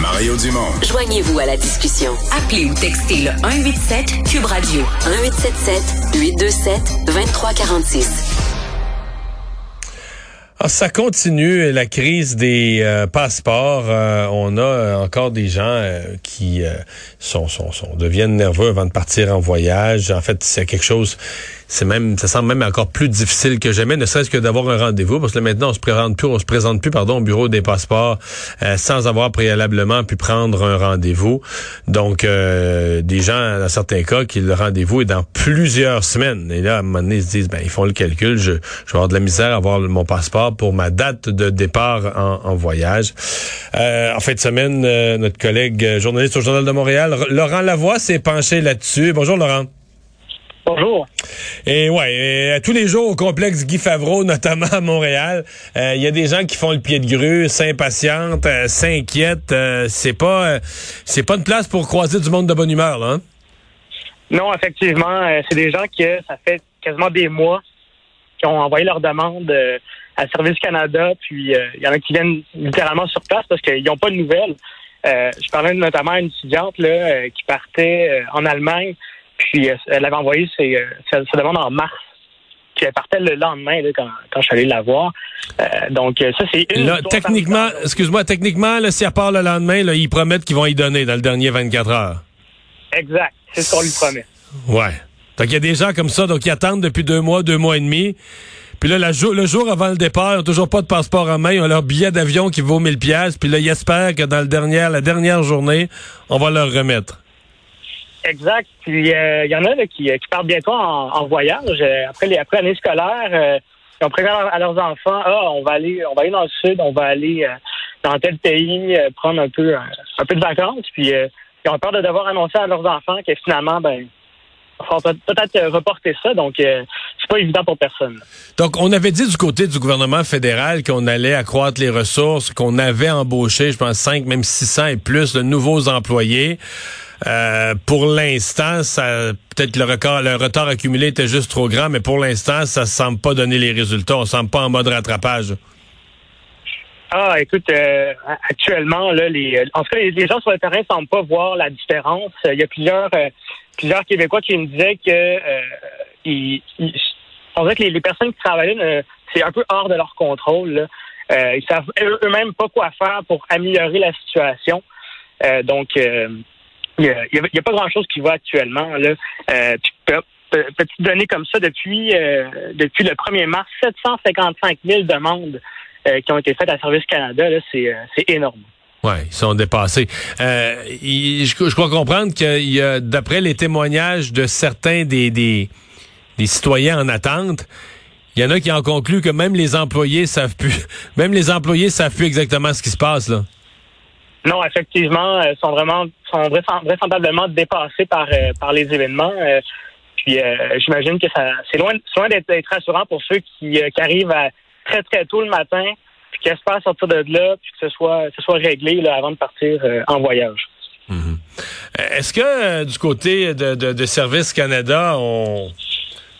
Mario Dumont. Joignez-vous à la discussion. Appelez ou textez le 187 Cube Radio 1877 827 2346. Ah, ça continue la crise des euh, passeports. Euh, on a euh, encore des gens euh, qui sont, sont, sont deviennent nerveux avant de partir en voyage. En fait, c'est quelque chose. C'est même, ça semble même encore plus difficile que jamais, ne serait-ce que d'avoir un rendez-vous, parce que là, maintenant on se présente plus, on se présente plus, pardon, au bureau des passeports sans avoir préalablement pu prendre un rendez-vous. Donc, des gens, dans certains cas, qui le rendez-vous est dans plusieurs semaines. Et là, à un moment donné, ils se disent, ben, ils font le calcul, je, je vais avoir de la misère à avoir mon passeport pour ma date de départ en, en voyage. Euh, en fin de semaine, euh, notre collègue euh, journaliste au Journal de Montréal, Laurent Lavoie, s'est penché là-dessus. Bonjour Laurent. Bonjour. Et ouais, et, euh, tous les jours au complexe Guy Favreau, notamment à Montréal, euh, il y a des gens qui font le pied de grue, s'impatientent, euh, s'inquiètent. Euh, c'est pas, euh, c'est pas une place pour croiser du monde de bonne humeur, là. hein? Non, effectivement, euh, c'est des gens qui, ça fait quasiment des mois, qui ont envoyé leur demande euh, à Service Canada, puis euh, il y en a qui viennent littéralement sur place parce qu'ils n'ont pas de nouvelles. Euh, je parlais notamment à une étudiante là, euh, qui partait euh, en Allemagne, puis euh, elle avait envoyé ses, sa, sa demande en mars. Puis elle partait le lendemain là, quand, quand je suis allé la voir. Euh, donc euh, ça, c'est une Là, techniquement, excuse-moi, techniquement, là, si elle part le lendemain, là, ils promettent qu'ils vont y donner dans le dernier 24 heures. Exact, c'est ce qu'on lui promet. Ouais. Donc, il y a des gens comme ça, donc ils attendent depuis deux mois, deux mois et demi. Puis là, la le jour avant le départ, ils n'ont toujours pas de passeport en main. Ils ont leur billet d'avion qui vaut 1000 pièces. Puis là, ils espèrent que dans le dernier, la dernière journée, on va leur remettre. Exact. Puis il y en a là, qui, qui partent bientôt en, en voyage euh, après les après l'année scolaire. euh, ils ont prévu à, leurs enfants, ah, on va aller, on va aller dans le sud, on va aller euh, dans tel pays, euh, prendre un peu un, peu de vacances. Puis euh, ils ont peur de devoir annoncer à leurs enfants que finalement, ben, peut- peut-être euh, reporter ça. Donc euh, c'est pas évident pour personne. Donc, on avait dit du côté du gouvernement fédéral qu'on allait accroître les ressources, qu'on avait embauché, je pense, 5, même 600 et plus de nouveaux employés. Euh, pour l'instant, ça peut-être le record, le retard accumulé était juste trop grand, mais pour l'instant, ça semble pas donner les résultats. On semble pas en mode rattrapage. Ah, écoute, euh, actuellement, là, les, en tout cas, les, gens sur le terrain semblent pas voir la différence. Il y a plusieurs, euh, plusieurs Québécois qui me disaient que euh, ils, ils- on dirait que les, personnes qui travaillent là, ne- c'est un peu hors de leur contrôle. Là. Euh, ils savent eux- eux-mêmes pas quoi faire pour améliorer la situation. Euh, donc, euh, il y a, pas grand-chose qui va actuellement. Euh, petite donnée comme ça, depuis, euh, le 1er mars, 755 000 demandes euh, qui ont été faites à Service Canada, c'est, euh, énorme. Ouais, ils sont dépassés. Euh, je, crois comprendre a, d'après les témoignages de certains des, des citoyens en attente, il y en a qui en concluent que même les employés savent plus, même les employés savent plus exactement ce qui se passe là. Non, effectivement, euh, sont vraiment sont vraisemblablement dépassés par euh, par les événements. euh, puis euh, j'imagine que ça c'est loin, loin d'être, rassurant pour ceux qui, qui arrivent à très très tôt le matin, puis qui espèrent sortir de là, puis que ce soit que ce soit réglé là, avant de partir en voyage. Euh, Est-ce que du côté de, de, de Service Canada, on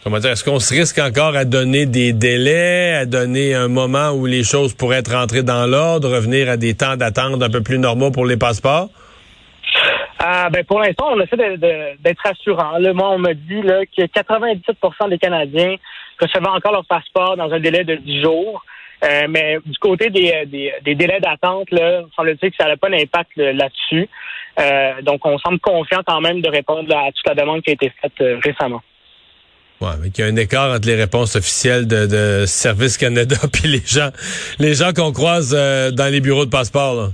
comment dire, est-ce qu'on se risque encore à donner des délais, à donner un moment où les choses pourraient être rentrées dans l'ordre, revenir à des temps d'attente un peu plus normaux pour les passeports? Ah, ben pour l'instant, on essaie d'être rassurant. Moi, on me dit que 97% des Canadiens recevaient encore leur passeport dans un délai de 10 jours. Euh, mais du côté des, des délais d'attente, semble-t-il que ça n'a pas d'impact là-dessus. Euh, donc, on semble confiant quand même de répondre à toute la demande qui a été faite euh, récemment. Ouais, mais qu'il y a un écart entre les réponses officielles de, de Service Canada puis les gens, les gens qu'on croise dans les bureaux de passeport.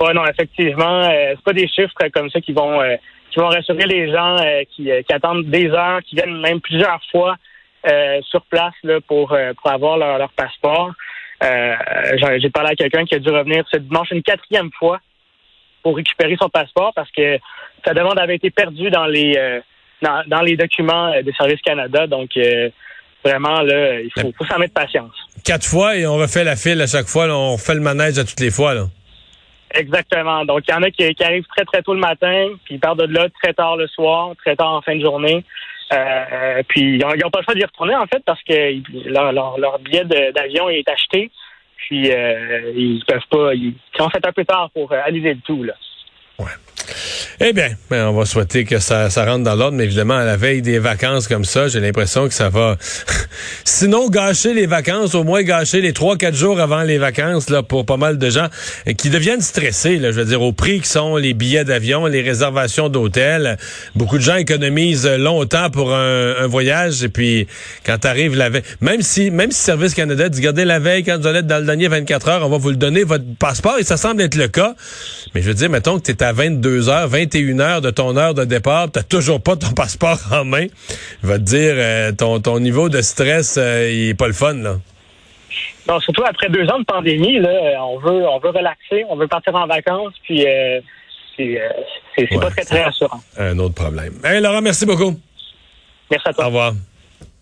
Ouais, non, effectivement, c'est pas des chiffres comme ça qui vont qui vont rassurer les gens qui, qui attendent des heures, qui viennent même plusieurs fois euh, sur place là, pour, euh, pour avoir leur, passeport. Euh, j'ai parlé à quelqu'un qui a dû revenir ce dimanche une quatrième fois pour récupérer son passeport parce que sa demande avait été perdue dans les dans, dans, les documents de Service Canada. Donc vraiment là, il faut, faut s'en mettre patience. Quatre fois et on refait la file à chaque fois. Là, on fait le manège à toutes les fois. Là. Exactement. Donc, il y en a qui, qui, arrivent très, très tôt le matin, puis ils partent de là très tard le soir, très tard en fin de journée. Euh, puis ils n'ont pas le choix d'y retourner en fait parce que leur, leur, billet d'avion est acheté. Puis euh, ils peuvent pas. Ils sont fait un peu tard pour euh, le tout là. Ouais. Eh bien, ben on va souhaiter que ça, ça rentre dans l'ordre, mais évidemment, à la veille des vacances comme ça, j'ai l'impression que ça va, sinon gâcher les vacances, au moins gâcher les trois, quatre jours avant les vacances là pour pas mal de gens qui deviennent stressés. Là, je veux dire, au prix qui sont les billets d'avion, les réservations d'hôtels. Beaucoup de gens économisent longtemps pour un, voyage et puis quand t'arrives la veille, même si même si Service Canada dit, regardez la veille quand vous allez être dans le dernier 24 heures, on va vous le donner votre passeport et ça semble être le cas. Mais je veux dire, mettons que t'es à 22 heures, 21h de ton heure de départ, t'as toujours pas ton passeport en main, je vais te dire, euh, ton, ton niveau de stress, euh, il pas le fun, là. Non, surtout après deux ans de pandémie, là, euh, on veut, on veut relaxer, on veut partir en vacances, puis euh, c'est euh, pas très, très rassurant. Un autre problème. Hey, Laurent, merci beaucoup. Merci à toi. Au revoir.